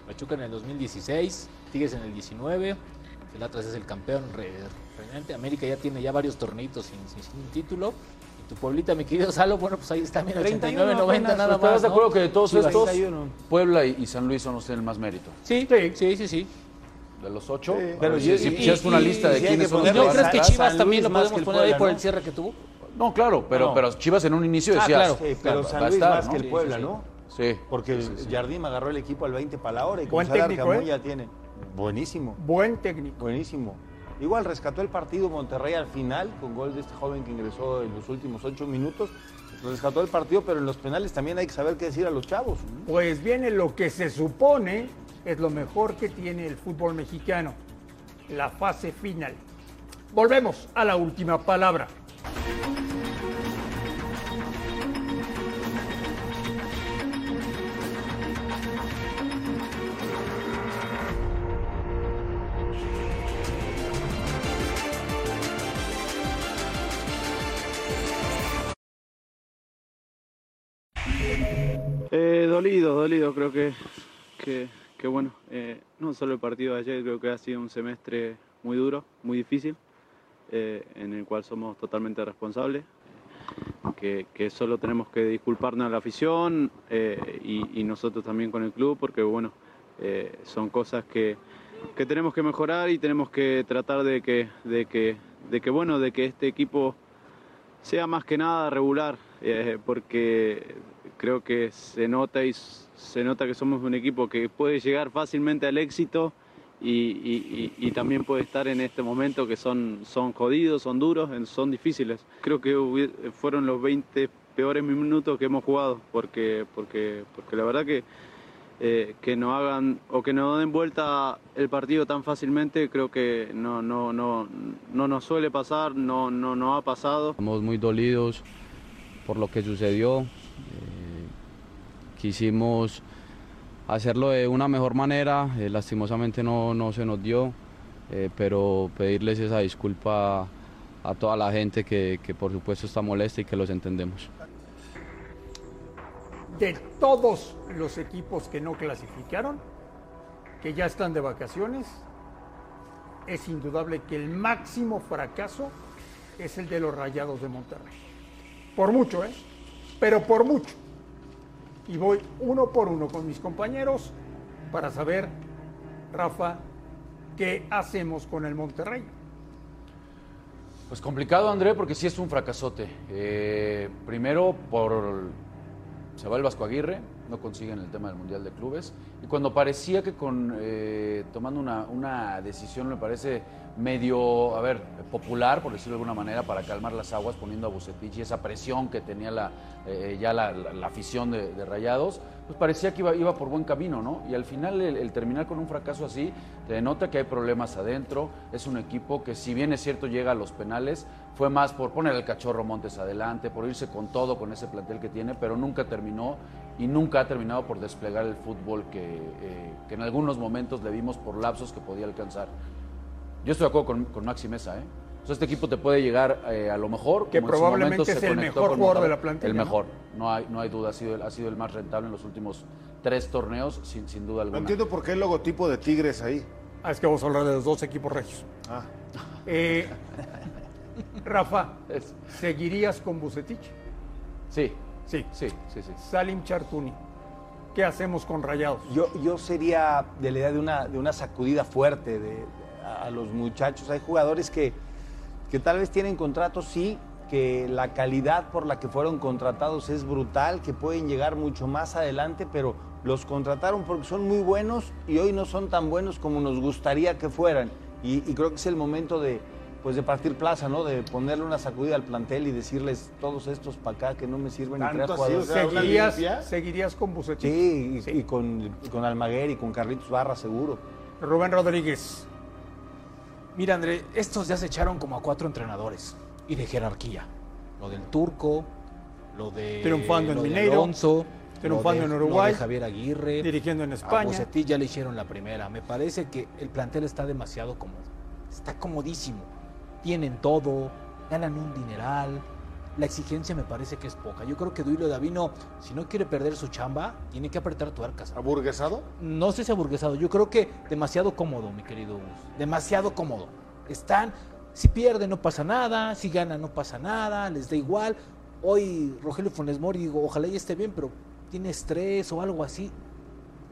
Pachuca en el 2016, Tigres en el 19. El Atlas es el campeón re- reinante. América ya tiene ya varios torneitos sin, sin- sin título. Y tu Pueblita, mi querido Salo, bueno, pues ahí está, mira, 31 89, 90 apenas, nada ¿Pero más. ¿Estás de ¿no? acuerdo que de todos Chivas. estos, 31. Puebla y, y San Luis son los que tienen más mérito? Sí, Sí. sí, sí, sí. De los ocho. Sí. Pero si, y- si es una y- lista de quiénes son los ¿Y ponerle no que a crees que Chivas también lo podemos poner ahí por ¿no? el cierre que tuvo? No, claro, pero, No. pero Chivas en un inicio Ah, decías. claro. Sí, pero San Luis estar, más ¿no? que el Puebla, sí, sí. ¿no? Sí. Porque Sí, sí, sí. Jardim agarró el equipo al 20 para la hora y Buen Gonzalo técnico, ¿eh? ya tiene. Buenísimo, Buen técnico. buenísimo. Igual rescató el partido Monterrey al final con gol de este joven que ingresó en los últimos ocho minutos. Rescató el partido, pero en los penales también hay que saber qué decir a los chavos. Pues viene lo que se supone es lo mejor que tiene el fútbol mexicano, la fase final. Volvemos a la última palabra. Eh, dolido, dolido, creo que, que, que bueno, eh, no solo el partido de ayer, creo que ha sido un semestre muy duro, muy difícil eh, en el cual somos totalmente responsables, que, que solo tenemos que disculparnos a la afición eh, y, y nosotros también con el club, porque bueno, eh, son cosas que, que tenemos que mejorar y tenemos que tratar de que, de que, de que bueno, de que este equipo sea más que nada regular, eh, porque creo que se nota y se nota que somos un equipo que puede llegar fácilmente al éxito y, también puede estar en este momento que son, son jodidos, son duros, son difíciles. Creo que fueron los 20 peores minutos que hemos jugado, porque, porque, porque la verdad que eh, que no hagan o que no den vuelta el partido tan fácilmente creo que no no no no nos suele pasar no no no ha pasado Estamos muy dolidos por lo que sucedió. Eh, quisimos hacerlo de una mejor manera, eh, lastimosamente no, no se nos dio, eh, pero pedirles esa disculpa a toda la gente que, que por supuesto está molesta y que los entendemos. De todos los equipos que no clasificaron, que ya están de vacaciones, es indudable que el máximo fracaso es el de los Rayados de Monterrey. Por mucho, ¿eh? Pero por mucho. Y voy uno por uno con mis compañeros para saber, Rafa, qué hacemos con el Monterrey. Pues complicado, André, porque sí es un fracasote. Eh, primero, por se va el Vasco Aguirre, no consiguen el tema del Mundial de Clubes. Y cuando parecía que con eh, tomando una, una decisión, me parece medio, a ver, popular, por decirlo de alguna manera, para calmar las aguas, poniendo a Bucetich y esa presión que tenía la, eh, ya la, la- afición de, Rayados, pues parecía que iba, iba por buen camino, ¿no? Y al final el, el terminar con un fracaso así, te denota que hay problemas adentro, es un equipo que si bien es cierto llega a los penales, fue más por poner el cachorro Montes adelante, por irse con todo con ese plantel que tiene, pero nunca terminó y nunca ha terminado por desplegar el fútbol que, eh, que en algunos momentos le vimos por lapsos que podía alcanzar. Yo estoy de acuerdo con, con Maxi Mesa, ¿eh? O sea, este equipo te puede llegar eh, a lo mejor. Que como en su probablemente es se el mejor jugador de la plantilla, El ¿no? mejor, no hay, no hay duda, ha sido, el- ha sido el más rentable en los últimos tres torneos, sin, sin duda No alguna. entiendo por qué el logotipo de Tigres ahí. Ah, es que vamos a hablar de los dos equipos regios. Ah. Eh, *laughs* Rafa, ¿seguirías con Bucetich? Sí, Sí. sí, sí, sí. Salim Chartuni, ¿qué hacemos con Rayados? Yo, yo sería de la idea de una, de una sacudida fuerte de, a, a los muchachos. Hay jugadores que, que tal vez tienen contratos, sí, que la calidad por la que fueron contratados es brutal, que pueden llegar mucho más adelante, pero los contrataron porque son muy buenos y hoy no son tan buenos como nos gustaría que fueran. Y, y creo que es el momento de, pues de partir plaza, ¿no? De ponerle una sacudida al plantel y decirles todos estos para acá que no me sirven ni ¿Tanto traer así? O jugadores. sea, ¿Seguirías? ¿Seguirías con Bucetich? Sí, y, y con, y con Almaguer y con Carlitos Barra seguro. Rubén Rodríguez, Mira, André, estos ya se echaron como a cuatro entrenadores y de jerarquía. Lo del Turco, lo de, Triunfando en lo Mineiro, Alonso, triunfando lo de- en Uruguay, lo de Javier Aguirre, dirigiendo en a España. Bucetich ya le hicieron la primera. Me parece que el plantel está demasiado cómodo. Está comodísimo. Tienen todo, ganan un dineral. La exigencia me parece que es poca. Yo creo que Duilo Davino, si no quiere perder su chamba, tiene que apretar tuercas. ¿Aburguesado? No sé si aburguesado, yo creo que demasiado cómodo, mi querido Gus. Demasiado cómodo. Están, si pierden no pasa nada, si ganan no pasa nada, les da igual. Hoy Rogelio Funes Mori, digo, ojalá ya esté bien, pero tiene estrés o algo así.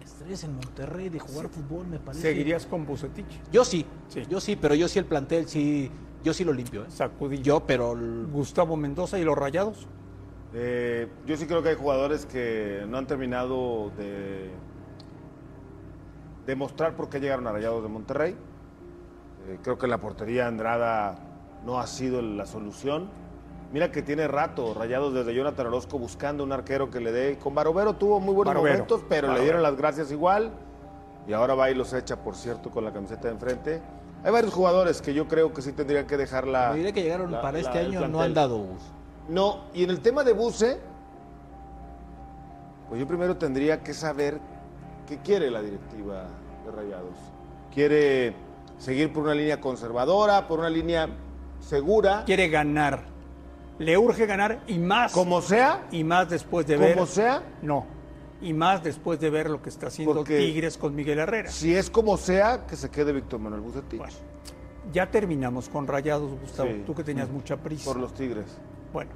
Estrés en Monterrey de jugar fútbol, me parece. ¿seguirías con Bucetich? Yo sí, Sí. yo sí, pero yo sí el plantel, sí, yo sí lo limpio. ¿eh? Sacudillo. Yo, pero el- Gustavo Mendoza y los Rayados. Eh, yo sí creo que hay jugadores que no han terminado de demostrar por qué llegaron a Rayados de Monterrey. Eh, creo que la portería Andrada no ha sido la solución. Mira que tiene rato Rayados desde Jonathan Orozco buscando un arquero que le dé. Con Barovero tuvo muy buenos Barovero. momentos, pero le dieron las gracias igual. Y ahora va y los echa, por cierto, con la camiseta de enfrente. Hay varios jugadores que yo creo que sí tendrían que dejar la. me diré que llegaron la- para la- este año, no han dado Gus. No, y en el tema de Buse, pues yo primero tendría que saber qué quiere la directiva de Rayados. ¿Quiere seguir por una línea conservadora, por una línea segura? Quiere ganar. Le urge ganar y más. Como sea, Y más después de ver. como sea, No. Y más después de ver lo que está haciendo Porque- Tigres con Miguel Herrera. Si es como sea, que se quede Víctor Manuel Bucetich. Ya terminamos con Rayados, Gustavo. Sí. Tú que tenías mucha prisa. Por los Tigres. Bueno,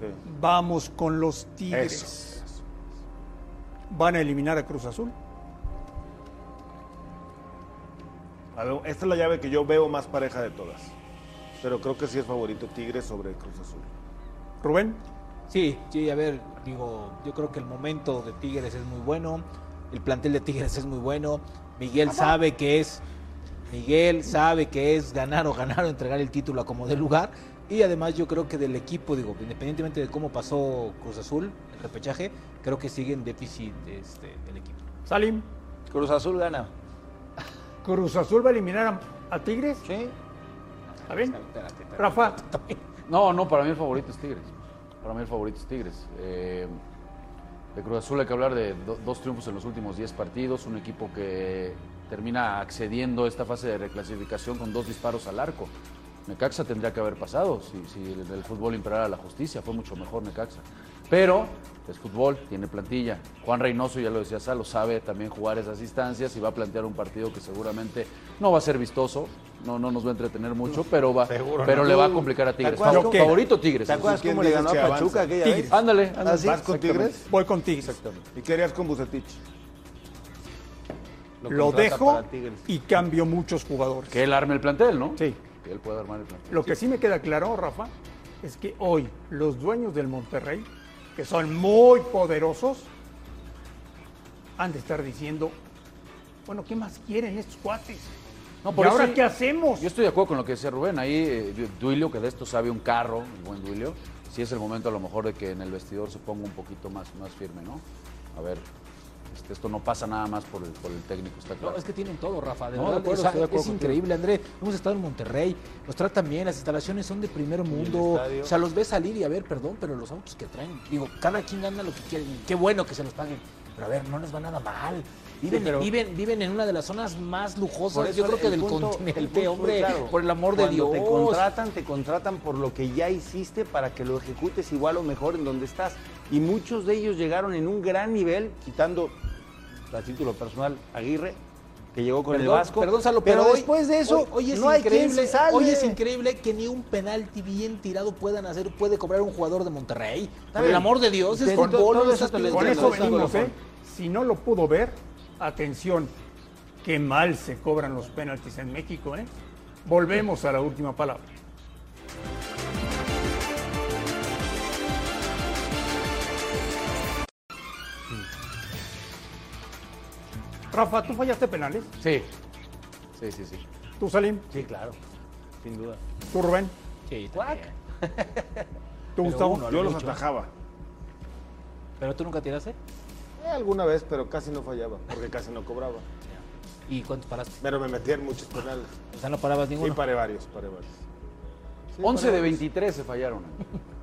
Sí. vamos con los Tigres. Eso, ¿Van a eliminar a Cruz Azul? A ver, esta es la llave que yo veo más pareja de todas. Pero creo que sí es favorito Tigres sobre Cruz Azul. Rubén. Sí, sí, a ver, digo, yo creo que el momento de Tigres es muy bueno, el plantel de Tigres es muy bueno, Miguel sabe que es, Miguel sabe que es ganar o ganar o entregar el título a como de lugar, y además yo creo que del equipo, digo, independientemente de cómo pasó Cruz Azul, el repechaje, creo que sigue en déficit este, el equipo. Salim. Cruz Azul gana. ¿Cruz Azul va a eliminar a, a Tigres? Sí. ¿Está bien? Rafa. No, no, para mí el favorito es Tigres. Para mí el favorito es Tigres. Eh, de Cruz Azul hay que hablar de do- dos triunfos en los últimos 10 partidos, un equipo que termina accediendo a esta fase de reclasificación con dos disparos al arco. Necaxa tendría que haber pasado si, si el, el fútbol imperara la justicia, fue mucho mejor Necaxa. Pero es fútbol, tiene plantilla. Juan Reynoso, ya lo decía Salo, sabe también jugar esas instancias y va a plantear un partido que seguramente no va a ser vistoso, no, no nos va a entretener mucho, pero, va, Seguro pero no. le va a complicar a ¿te Tigres. favorito Tigres. ¿Te acuerdas ¿Quién cómo le ganó a Pachuca aquella Tigres. vez? Ándale, ¿Ah, ándale. con Tigres? Voy con Tigres. Exactamente. ¿Y qué harías con Bucetich? Lo contrata dejo y cambio muchos jugadores. Que él arme el plantel, ¿no? Sí. Que él pueda armar el plantel. Lo que sí me queda claro, Rafa, es que hoy los dueños del Monterrey, que son muy poderosos, han de estar diciendo, bueno, ¿qué más quieren estos cuates? No, ¿Y ahora qué hacemos? Yo estoy de acuerdo con lo que decía Rubén. Ahí eh, Duilio, que de esto sabe un carro, el buen Duilio, sí es el momento a lo mejor de que en el vestidor se ponga un poquito más, más firme, ¿no? A ver, este, esto no pasa nada más por el, por el técnico, está claro. No, es que tienen todo, Rafa. De No, de verdad, acuerdo, de es increíble, André. Hemos estado en Monterrey, los tratan bien, las instalaciones son de primer mundo. O sea, los ves salir y a ver, perdón, pero los autos que traen, digo, cada quien gana lo que quiere. Qué bueno que se los paguen. Pero a ver, no les va nada mal. Viven, pero- viven, viven en una de las zonas más lujosas, eso yo creo que el del punto- continente, punto, hombre. claro, por el amor de Dios. te contratan, te contratan por lo que ya hiciste para que lo ejecutes igual o mejor en donde estás. Y muchos de ellos llegaron en un gran nivel, quitando a título personal Aguirre, que llegó con el Vasco. Perdón, Salo, pero, pero, hoy- después de eso, hoy, hoy es no increíble, hoy es increíble que ni un penalti bien tirado puedan hacer, puede cobrar un jugador de Monterrey. Por el amor de Dios, es fútbol, todo eso Con eso venimos. ¿eh? Si no lo pudo ver, atención, qué mal se cobran los penaltis en México, ¿eh? Volvemos a la última palabra. Rafa, ¿tú fallaste penales? Sí, sí, sí, sí. ¿Tú, Salim? Sí, claro, sin duda. ¿Tú, Rubén? Sí, Cuac. ¿Tú, Gustavo? uno, Yo los mucho. atajaba. ¿Pero tú nunca tiraste? Eh, alguna vez, pero casi no fallaba, porque casi no cobraba. *laughs* ¿Y cuántos paraste? Pero me metía en muchos penales. O sea, no parabas Sí, ninguno. paré varios, paré varios. 11 de 23 se fallaron. *laughs*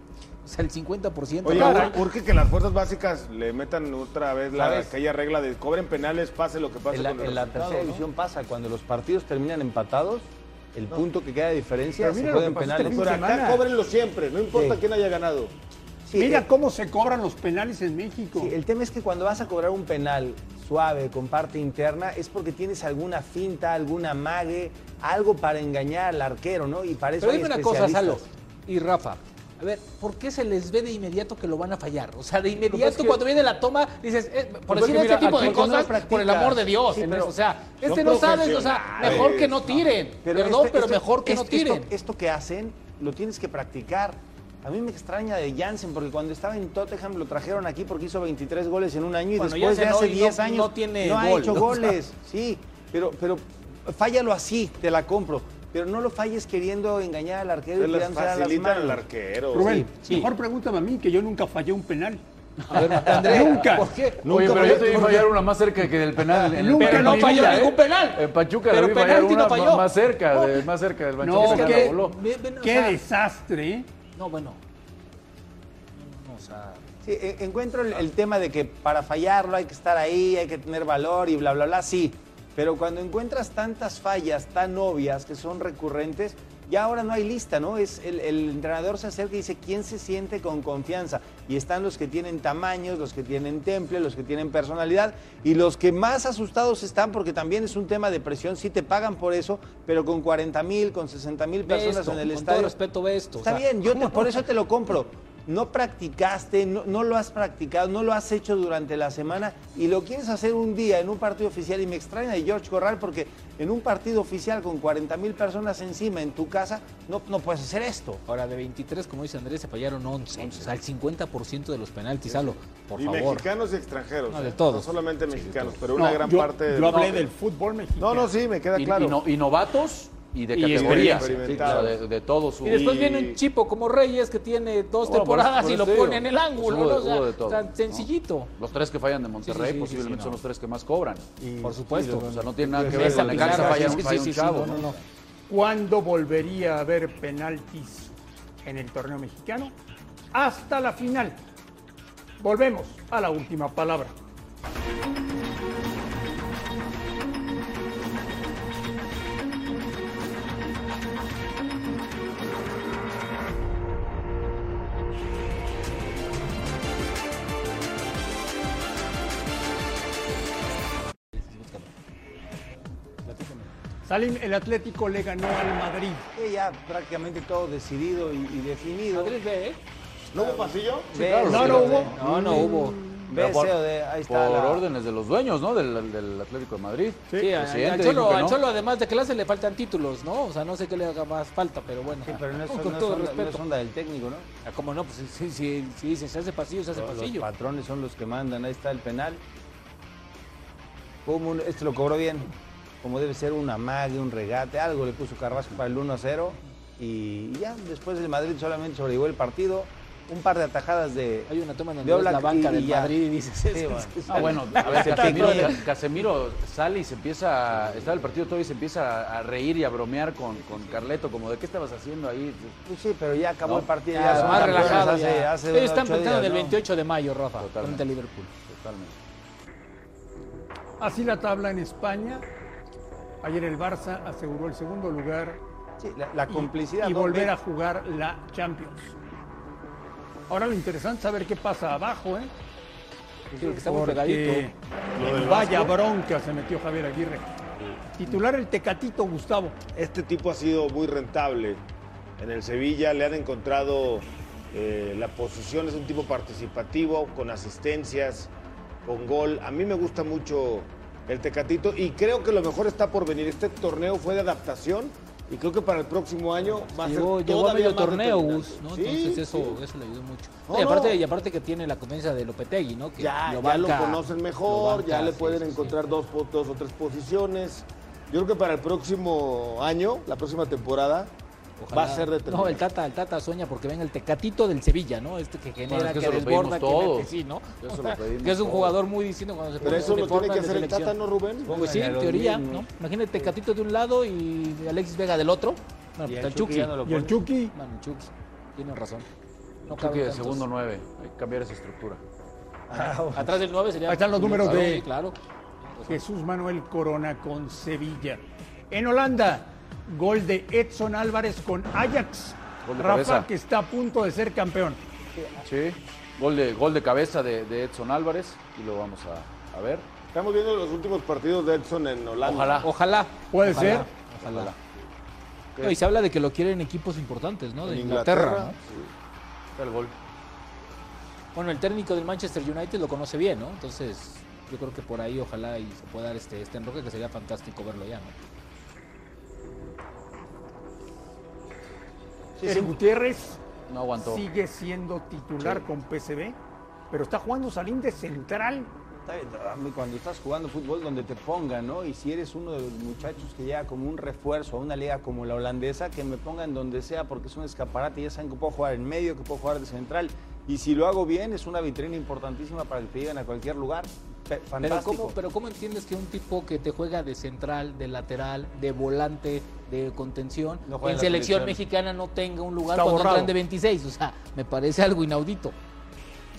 O sea, el 50%. Oye, Caray. ur- urge que las fuerzas básicas le metan otra vez la, ¿Sabes? aquella regla de cobren penales, pase lo que pase En la, con el en la tercera ¿no? división pasa, cuando los partidos terminan empatados, el punto que queda de diferencia Pero se mira juega lo en que pasó este penales. Pero acá cóbrenlo siempre, no importa Sí. quién haya ganado. Sí, Mira eh, cómo se cobran los penales en México. Sí, el tema es que cuando vas a cobrar un penal suave, con parte interna, es porque tienes alguna finta, alguna mague, algo para engañar al arquero, ¿no? Y para eso Pero hay dime una cosa, Salo y Rafa. A ver, ¿por qué se les ve de inmediato que lo van a fallar? O sea, de que inmediato que- cuando viene la toma, dices, eh, por Lo que decir mira, este tipo de no cosas, por el amor de Dios. Sí, pero o sea, este no sabes, o sea, mejor que no tiren. Perdón, este- pero este- mejor que no tiren. Esto, esto que hacen, lo tienes que practicar. A mí me extraña de Jansen, porque cuando estaba en Tottenham lo trajeron aquí porque hizo 23 goles en un año y Bueno, después de hace no- 10 años no tiene ha gol, hecho ¿no? *laughs* goles. Sí, pero, pero fállalo así, te la compro. Pero no lo falles queriendo engañar al arquero Se y las facilitan al arquero. Rubén, sí. mejor pregúntame a mí, que yo nunca fallé un penal. A ver, *laughs* Nunca. ¿Por qué? Oye, pero yo te vi fallar una más cerca que del penal. en el Nunca penal no Pachuca, falló vida, ningún penal. En Pachuca Pero la vi fallar no una falló. más cerca, de- más cerca del No, manchón. qué- la voló. Qué sea, desastre, ¿eh? No, bueno. No, o sea, Sí, e- encuentro el, el tema de que para fallarlo hay que estar ahí, hay que tener valor y bla, bla, bla, sí. Pero cuando encuentras tantas fallas tan obvias que son recurrentes, Ya ahora no hay lista, ¿no? Es el, el entrenador se acerca y dice quién se siente con confianza. Y están los que tienen tamaños, los que tienen temple, los que tienen personalidad y los que más asustados están porque también es un tema de presión. Sí te pagan por eso, pero con 40 mil, con 60 mil personas esto, en el con estadio. todo respeto, ve esto. Está o sea, bien, yo te- ¿cómo por eso te lo compro. No practicaste, no, no lo has practicado, no lo has hecho durante la semana y lo quieres hacer un día en un partido oficial. Y me extraña de George Corral porque en un partido oficial con 40 mil personas encima en tu casa, no, no puedes hacer esto. Ahora, de 23, como dice Andrés, se fallaron 11. O sea, el 50% de los penaltis, Salo, por y favor. mexicanos y extranjeros. No, de ¿eh? todos. No solamente mexicanos, pero No, una gran yo- parte de yo hablé no, del fútbol mexicano. No, no, sí, me queda Y, claro. y no- y novatos y de Y categoría. experimentados. Sí, o sea, de, de todo su. Y después viene un chipo como Reyes que tiene dos Bueno, por temporadas eso- por y lo pone en el ángulo, Hubo de- ¿no? O sea, hubo de todo, tan ¿no? sencillito. Los tres que fallan de Monterrey Sí, sí, sí, posiblemente sí, son no. los tres que más cobran. Por supuesto. O sea, no tiene nada que ver con la claro, falla, sí, falla sí, un sí, chavo. no, no, no. ¿Cuándo volvería a haber penaltis en el torneo mexicano? Hasta la final. Volvemos a la última palabra. Salim, el Atlético le ganó al Madrid. Ya prácticamente todo decidido y, y definido. Madrid B, ¿eh? ¿No hubo pasillo? Ve, claro, sí, no, no hubo. No, no hubo. Ve, por- de- ahí Por está. la- órdenes de los dueños, ¿no? Del, del Atlético de Madrid. Sí, al, Cholo, no. Cholo, además de clase, le faltan títulos, ¿no? O sea, no sé qué le haga más falta, pero bueno. Sí, pero no es, con no es todo onda, no respeto. es onda del técnico, ¿no? Ah, ¿Cómo no? Pues sí, sí, sí, dicen, se hace pasillo, se hace Los pasillo. patrones son los que mandan. Ahí está el penal. Como un- este lo cobró bien. Como debe ser un amague, un regate, algo le puso Carrasco para el 1 a 0. Y ya después el Madrid solamente sobrellevó el partido. Un par de atajadas de. Hay una toma en de donde la banca del ya. Madrid y dices, Sí, bueno. Ah, bueno, a ver, Se Casemiro, Casemiro sale y se empieza, a- está el partido todo y se empieza a, reír y a bromear con, con Carleto, como de qué estabas haciendo ahí. Pues sí, pero ya acabó No, el partido. Ya, son más relajado hace- ya. hace Ellos están pensando del ¿no? 28 de mayo, Rafa, Totalmente. frente a Liverpool. Totalmente. Así la tabla en España. Ayer el Barça aseguró el segundo lugar Sí, la, complicidad. y, volver Ve- a jugar la Champions. Ahora lo interesante es saber qué pasa abajo, ¿eh? Sí, que está muy Porque pegadito. Lo del vaya Vasco. bronca se metió Javier Aguirre. Titular el Tecatito Gustavo. Este tipo ha sido muy rentable. En el Sevilla le han encontrado eh, la posición, es un tipo participativo, con asistencias, con gol. A mí me gusta mucho el Tecatito y creo que lo mejor está por venir. Este torneo fue de adaptación y creo que para el próximo año va a Llegó, ser llegó a todavía medio torneo. Gus, ¿no? Sí, Entonces eso, sí. eso le ayudó mucho. No, y, aparte, no. y aparte que tiene la confianza de Lopetegui, ¿no? Que ya, lo ya lo conocen lo mejor, banca, ya le sí, pueden encontrar dos o tres posiciones. Yo creo que para el próximo año, la próxima temporada, Ojalá. va a ser No, el. Tata, el Tata sueña porque venga el Tecatito del Sevilla, ¿no? Este que genera, Bueno, es que que, desborda, que todos. mete, sí, ¿no? Eso O lo sea, pedimos que es un todos. jugador muy distinto cuando se Pero eso lo tiene que de hacer el. Tata, ¿no, Rubén? Pues sí, en teoría. ¿no? Imagínate Tecatito de un lado y Alexis Vega del otro. Bueno, Y pues el el Chucky no Y el. Chucky. Bueno, el Chucky. Tienes razón. No tantos. segundo nueve. Hay que cambiar esa estructura. Atrás del 9 sería. Ahí están los números de- sí, Claro. Jesús Manuel Corona con Sevilla. En Holanda, gol de Edson Álvarez con Ajax. Gol de Rafa, cabeza. que está a punto de ser campeón. Sí. Gol de, gol de cabeza de, de Edson Álvarez y lo vamos a, a ver. Estamos viendo los últimos partidos de Edson en Holanda. Ojalá. Ojalá. Puede Ojalá, ser. Ojalá. Ojalá. No, y se habla de que lo quieren equipos importantes, ¿no? De En Inglaterra. Inglaterra. ¿no? Está el gol. Bueno, el técnico del Manchester United lo conoce bien, ¿no? Entonces, yo creo que por ahí ojalá y se pueda dar este, este enroque que sería fantástico verlo ya, ¿no? Eric Gutiérrez No aguantó. sigue siendo titular con PSV, pero está jugando Salim de central. Está bien, a mí Cuando estás jugando fútbol donde te pongan, ¿no? Y si eres uno de los muchachos que llega como un refuerzo a una liga como la holandesa, que me pongan donde sea porque es un escaparate y ya saben que puedo jugar en medio, que puedo jugar de central. Y si lo hago bien, es una vitrina importantísima para que te lleguen a cualquier lugar. Pe- Pero Fantástico. ¿cómo, pero ¿cómo entiendes que un tipo que te juega de central, de lateral, de volante, de contención, No en selección selección. mexicana no tenga un lugar Está cuando borrado. entran de 26? O sea, me parece algo inaudito.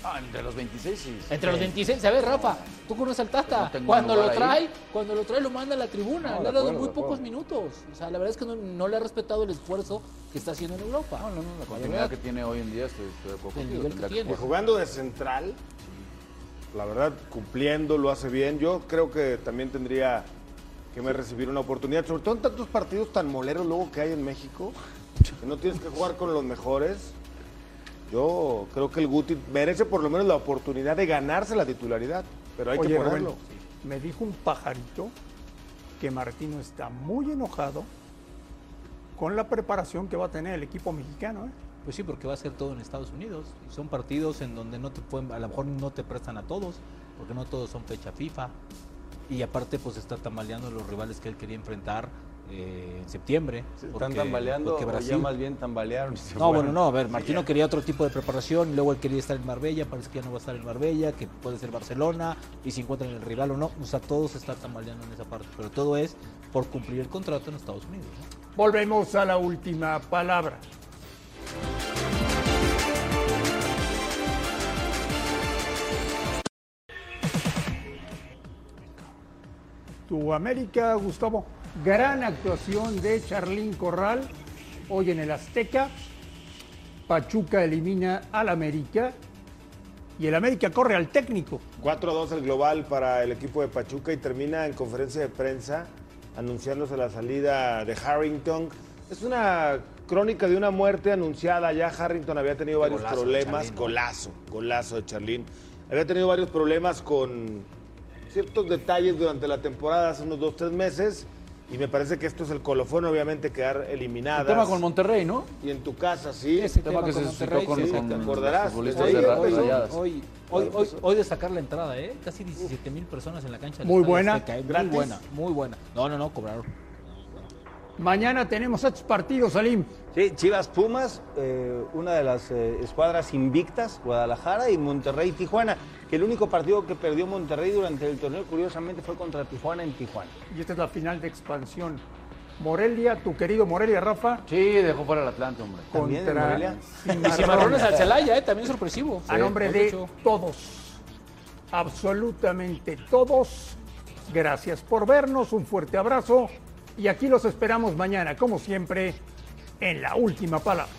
Ah, entre los 26 sí. Entre los 26, a ver, Rafa, tú conoces al Tata. No cuando lo ahí. trae, cuando lo trae lo manda a la tribuna. No, le ha dado acuerdo, muy pocos minutos. O sea, la verdad es que no, no le ha respetado el esfuerzo que está haciendo en Europa. No, no, no, la continuidad que tiene hoy en día estoy, estoy de acuerdo El contigo, nivel que tendría tiene. Y jugando de central, la verdad, cumpliendo, lo hace bien. Yo creo que también tendría que me recibir una oportunidad, sobre todo en tantos partidos tan moleros luego que hay en México, que no tienes que jugar con los mejores. Yo creo que el Guti merece por lo menos la oportunidad de ganarse la titularidad, pero hay Oye, que Rubén, ponerlo. me dijo un pajarito que Martino está muy enojado con la preparación que va a tener el equipo mexicano. ¿eh? Pues sí, porque va a ser todo en Estados Unidos. Y son partidos en donde no te pueden, a lo mejor no te prestan a todos, porque no todos son fecha FIFA. Y aparte, pues está tambaleando los rivales que él quería enfrentar eh, en septiembre. ¿Se porque- ¿Están tambaleando porque o ya Brasil- más bien tambalearon? *laughs* No, bueno, no, a ver, Martino quería otro tipo de preparación, luego él quería estar en Marbella, parece que ya no va a estar en Marbella, que puede ser Barcelona, y si encuentran el rival o no, o sea, todo se está tambaleando en esa parte, pero todo es por cumplir el contrato en Estados Unidos. ¿no? Volvemos a la última palabra. Tu América, Gustavo. Gran actuación de Charlín Corral hoy en el Azteca. Pachuca elimina al América y el América corre al técnico. 4-2 el global para el equipo de Pachuca y termina en conferencia de prensa anunciándose la salida de Harrington. Es una crónica de una muerte anunciada. Ya Harrington había tenido varios golazo problemas. Charlín, ¿no? Golazo, golazo de Charlín. Había tenido varios problemas con ciertos detalles durante la temporada hace unos dos, tres meses. Y me parece que esto es el colofón, obviamente, quedar eliminada. El tema con Monterrey, ¿no? Y en tu casa, sí. Ese tema que se suscitó con- sí, con te los acordarás. Rayadas. Hoy, hoy, hoy, hoy destacar la entrada, ¿eh? Casi 17 mil personas en la cancha. del Muy buena. ¿eh? Muy ¿Gratis? buena, muy buena. No, no, no, cobraron. Mañana tenemos estos partidos, Salim. Sí, Chivas Pumas, eh, una de las eh, escuadras invictas, Guadalajara y Monterrey Tijuana, que el único partido que perdió Monterrey durante el torneo curiosamente fue contra Tijuana en Tijuana. Y esta es la final de expansión. Morelia, tu querido Morelia, Rafa. Sí, dejó fuera el Atlante, hombre. También Contra Morelia. Y Cimarrones al Celaya, ¿eh? También sorpresivo. A nombre de hecho- todos, absolutamente todos, gracias por vernos, un fuerte abrazo y aquí los esperamos mañana, como siempre, en la última palabra.